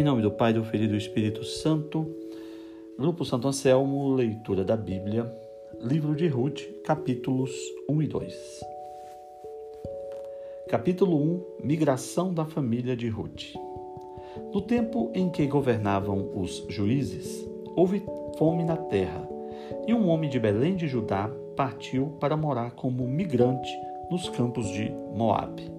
Em nome do Pai, do Filho e do Espírito Santo, Grupo Santo Anselmo, leitura da Bíblia, livro de Ruth, capítulos 1 e 2. Capítulo 1 Migração da família de Ruth. No tempo em que governavam os juízes, houve fome na terra, e um homem de Belém de Judá partiu para morar como migrante nos campos de Moabe.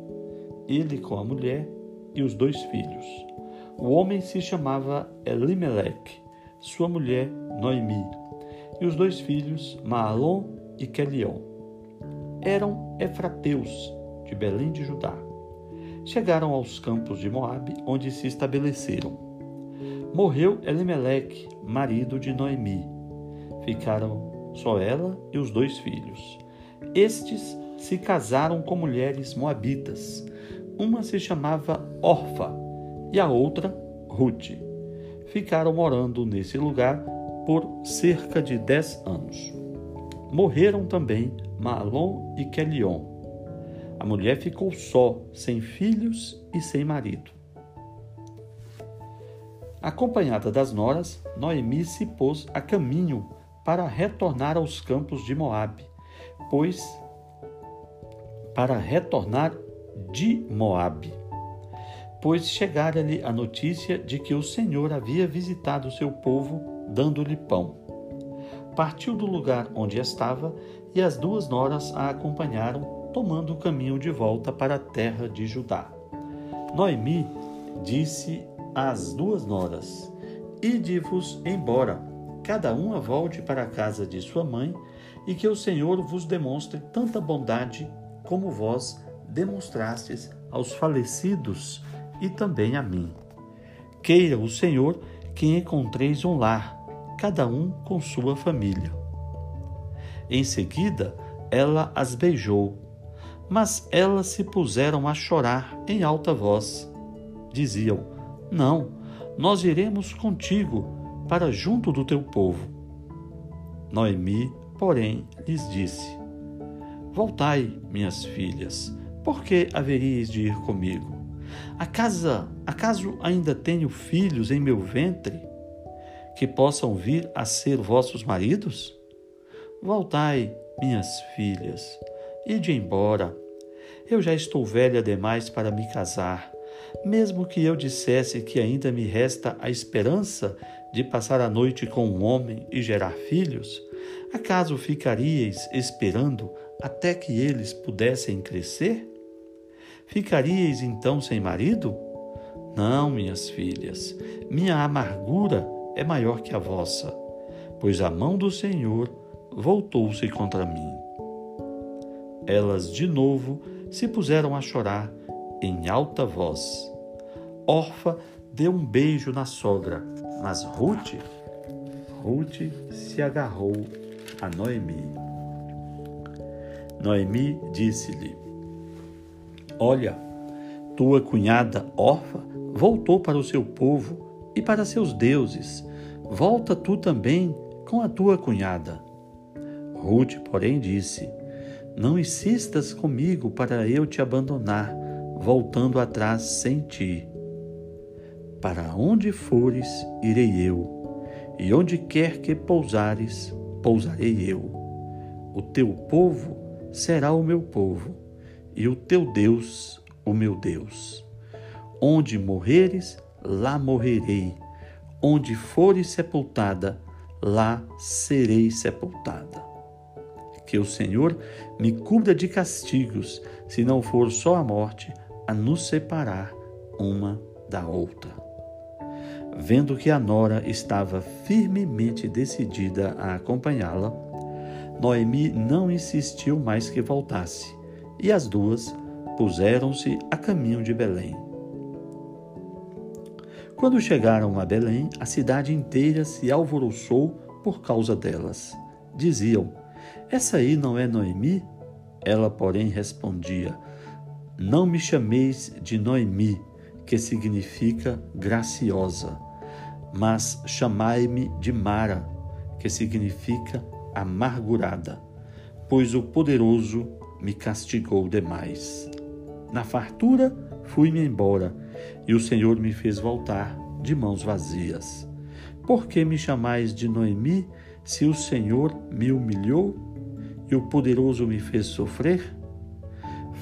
Ele com a mulher e os dois filhos. O homem se chamava Elimelec, sua mulher Noemi, e os dois filhos Maalon e Quelion. Eram efrateus de Belém de Judá. Chegaram aos campos de Moabe, onde se estabeleceram. Morreu Elimelec, marido de Noemi. Ficaram só ela e os dois filhos. Estes se casaram com mulheres moabitas. Uma se chamava Orfa e a outra Ruth. Ficaram morando nesse lugar por cerca de dez anos. Morreram também Malom e Quelion. A mulher ficou só, sem filhos e sem marido. Acompanhada das noras, Noemi se pôs a caminho para retornar aos campos de Moabe, pois para retornar de Moabe, pois chegara-lhe a notícia de que o Senhor havia visitado o seu povo, dando-lhe pão. Partiu do lugar onde estava e as duas noras a acompanharam, tomando o caminho de volta para a terra de Judá. Noemi disse às duas noras: Ide-vos embora, cada uma volte para a casa de sua mãe, e que o Senhor vos demonstre tanta bondade como vós demonstrastes aos falecidos e também a mim. Queira o Senhor que encontreis um lar, cada um com sua família. Em seguida, ela as beijou, mas elas se puseram a chorar em alta voz. Diziam: Não, nós iremos contigo para junto do teu povo. Noemi, porém, lhes disse: Voltai, minhas filhas, por que haveríeis de ir comigo? Acaso, acaso ainda tenho filhos em meu ventre que possam vir a ser vossos maridos? Voltai, minhas filhas, ide embora. Eu já estou velha demais para me casar. Mesmo que eu dissesse que ainda me resta a esperança de passar a noite com um homem e gerar filhos, acaso ficaríeis esperando até que eles pudessem crescer? Ficaríeis então sem marido? Não, minhas filhas, minha amargura é maior que a vossa, pois a mão do Senhor voltou-se contra mim. Elas de novo se puseram a chorar em alta voz. Orfa deu um beijo na sogra, mas Ruth, Ruth se agarrou a Noemi. Noemi disse-lhe: Olha, tua cunhada órfã voltou para o seu povo e para seus deuses. Volta tu também com a tua cunhada. Ruth, porém, disse: Não insistas comigo para eu te abandonar, voltando atrás sem ti. Para onde fores, irei eu, e onde quer que pousares, pousarei eu. O teu povo será o meu povo e o teu Deus, o meu Deus. Onde morreres, lá morrerei. Onde fores sepultada, lá serei sepultada. Que o Senhor me cubra de castigos, se não for só a morte a nos separar uma da outra. Vendo que a nora estava firmemente decidida a acompanhá-la, Noemi não insistiu mais que voltasse e as duas puseram-se a caminho de Belém. Quando chegaram a Belém, a cidade inteira se alvoroçou por causa delas. Diziam: Essa aí não é Noemi? Ela, porém, respondia: Não me chameis de Noemi, que significa graciosa, mas chamai-me de Mara, que significa amargurada, pois o poderoso me castigou demais. Na fartura fui-me embora, e o Senhor me fez voltar de mãos vazias. Por que me chamais de Noemi, se o Senhor me humilhou e o poderoso me fez sofrer?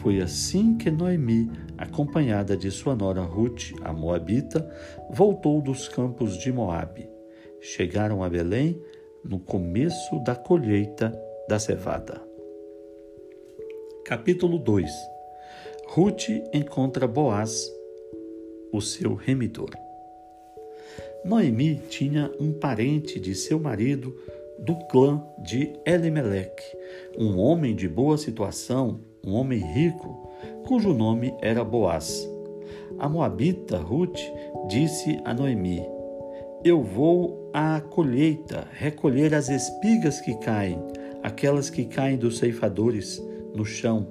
Foi assim que Noemi, acompanhada de sua nora Ruth, a Moabita, voltou dos campos de Moabe. Chegaram a Belém no começo da colheita da cevada. Capítulo 2 Ruth encontra Boaz, o seu remidor. Noemi tinha um parente de seu marido do clã de Elimeleque, um homem de boa situação, um homem rico, cujo nome era Boaz. A moabita Ruth disse a Noemi: Eu vou à colheita recolher as espigas que caem, aquelas que caem dos ceifadores no chão.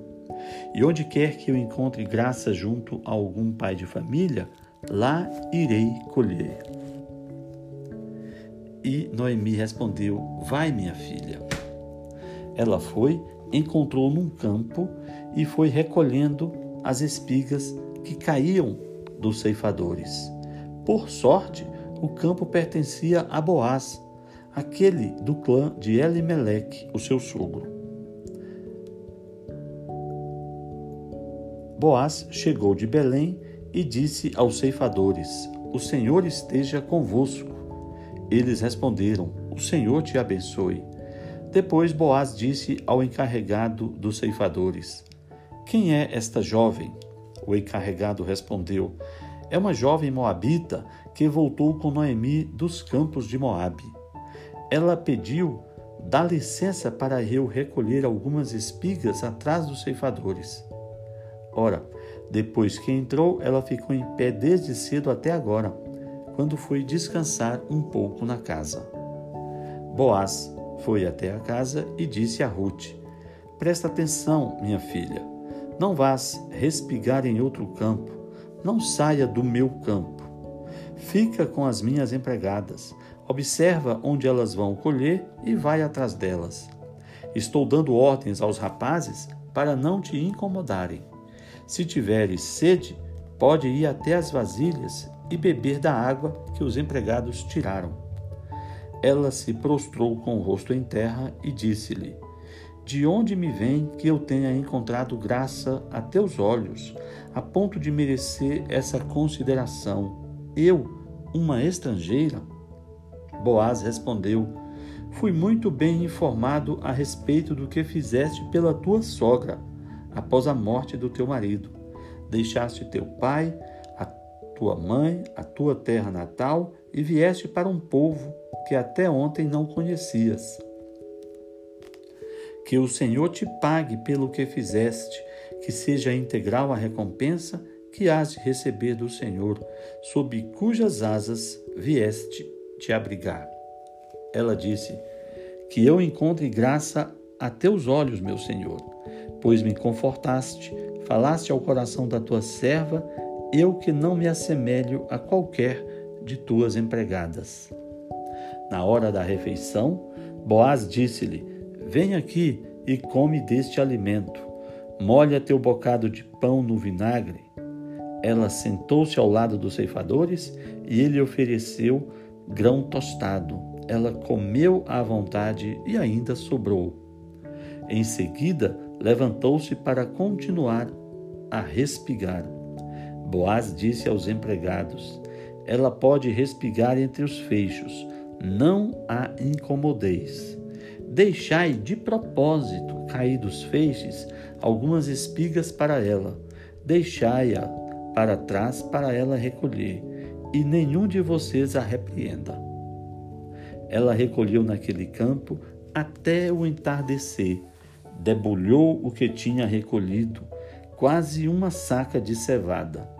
E onde quer que eu encontre graça junto a algum pai de família, lá irei colher. E Noemi respondeu: Vai, minha filha. Ela foi, encontrou num campo e foi recolhendo as espigas que caíam dos ceifadores. Por sorte, o campo pertencia a Boaz, aquele do clã de Elimeleque, o seu sogro. Boaz chegou de Belém e disse aos ceifadores: O Senhor esteja convosco. Eles responderam: O Senhor te abençoe. Depois Boaz disse ao encarregado dos ceifadores: Quem é esta jovem? O encarregado respondeu: É uma jovem moabita que voltou com Noemi dos campos de Moabe. Ela pediu: Dá licença para eu recolher algumas espigas atrás dos ceifadores. Ora, depois que entrou, ela ficou em pé desde cedo até agora quando foi descansar um pouco na casa. Boaz foi até a casa e disse a Ruth: Presta atenção, minha filha. Não vás respigar em outro campo. Não saia do meu campo. Fica com as minhas empregadas. Observa onde elas vão colher e vai atrás delas. Estou dando ordens aos rapazes para não te incomodarem. Se tiveres sede, pode ir até as vasilhas e beber da água que os empregados tiraram. Ela se prostrou com o rosto em terra e disse-lhe: De onde me vem que eu tenha encontrado graça a teus olhos, a ponto de merecer essa consideração? Eu, uma estrangeira? Boaz respondeu: Fui muito bem informado a respeito do que fizeste pela tua sogra, após a morte do teu marido. Deixaste teu pai, tua mãe, a tua terra natal e vieste para um povo que até ontem não conhecias. Que o Senhor te pague pelo que fizeste, que seja integral a recompensa que has de receber do Senhor, sob cujas asas vieste te abrigar. Ela disse: Que eu encontre graça a teus olhos, meu Senhor, pois me confortaste, falaste ao coração da tua serva eu que não me assemelho a qualquer de tuas empregadas. Na hora da refeição, Boaz disse-lhe: Vem aqui e come deste alimento. Molha teu bocado de pão no vinagre. Ela sentou-se ao lado dos ceifadores e ele ofereceu grão tostado. Ela comeu à vontade e ainda sobrou. Em seguida, levantou-se para continuar a respigar. Boaz disse aos empregados: Ela pode respigar entre os feixos, não a incomodeis. Deixai de propósito cair dos feixes algumas espigas para ela. Deixai-a para trás para ela recolher, e nenhum de vocês a repreenda. Ela recolheu naquele campo até o entardecer, debulhou o que tinha recolhido, quase uma saca de cevada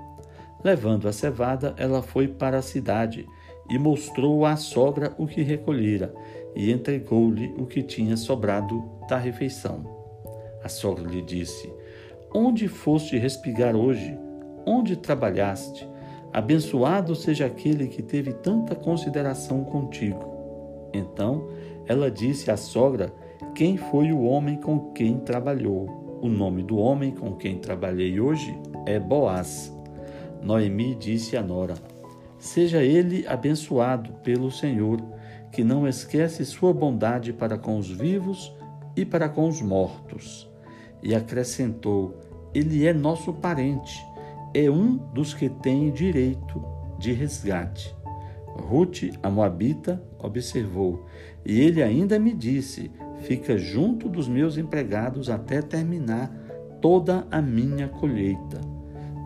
Levando a cevada, ela foi para a cidade e mostrou à sogra o que recolhera e entregou-lhe o que tinha sobrado da refeição. A sogra lhe disse: Onde foste respigar hoje? Onde trabalhaste? Abençoado seja aquele que teve tanta consideração contigo. Então ela disse à sogra quem foi o homem com quem trabalhou. O nome do homem com quem trabalhei hoje é Boaz. Noemi disse a Nora: Seja ele abençoado pelo Senhor, que não esquece sua bondade para com os vivos e para com os mortos. E acrescentou: Ele é nosso parente, é um dos que tem direito de resgate. Ruth, a Moabita, observou, e ele ainda me disse: Fica junto dos meus empregados até terminar toda a minha colheita.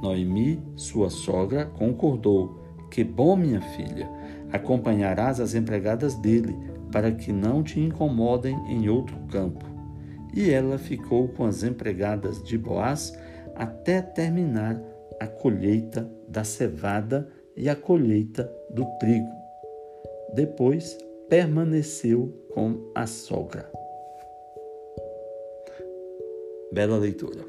Noemi, sua sogra, concordou que bom, minha filha, acompanharás as empregadas dele, para que não te incomodem em outro campo. E ela ficou com as empregadas de Boaz até terminar a colheita da cevada e a colheita do trigo. Depois permaneceu com a sogra. Bela leitura.